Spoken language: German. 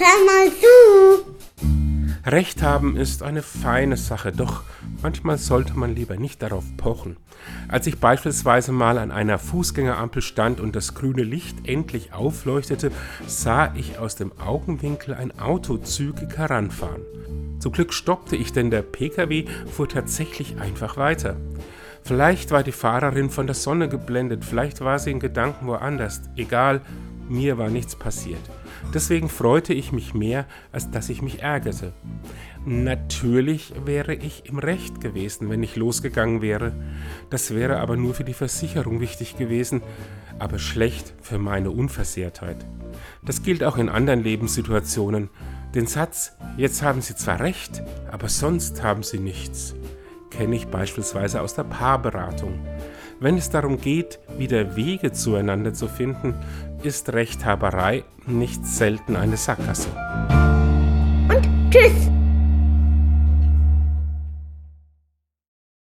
hör mal zu. Recht haben ist eine feine Sache, doch manchmal sollte man lieber nicht darauf pochen. Als ich beispielsweise mal an einer Fußgängerampel stand und das grüne Licht endlich aufleuchtete, sah ich aus dem Augenwinkel ein Auto zügig heranfahren. Zum Glück stoppte ich, denn der Pkw fuhr tatsächlich einfach weiter. Vielleicht war die Fahrerin von der Sonne geblendet, vielleicht war sie in Gedanken woanders. Egal, mir war nichts passiert. Deswegen freute ich mich mehr, als dass ich mich ärgerte. Natürlich wäre ich im Recht gewesen, wenn ich losgegangen wäre. Das wäre aber nur für die Versicherung wichtig gewesen, aber schlecht für meine Unversehrtheit. Das gilt auch in anderen Lebenssituationen. Den Satz, jetzt haben Sie zwar recht, aber sonst haben Sie nichts, kenne ich beispielsweise aus der Paarberatung. Wenn es darum geht, wieder Wege zueinander zu finden, ist Rechthaberei nicht selten eine Sackgasse. Und tschüss.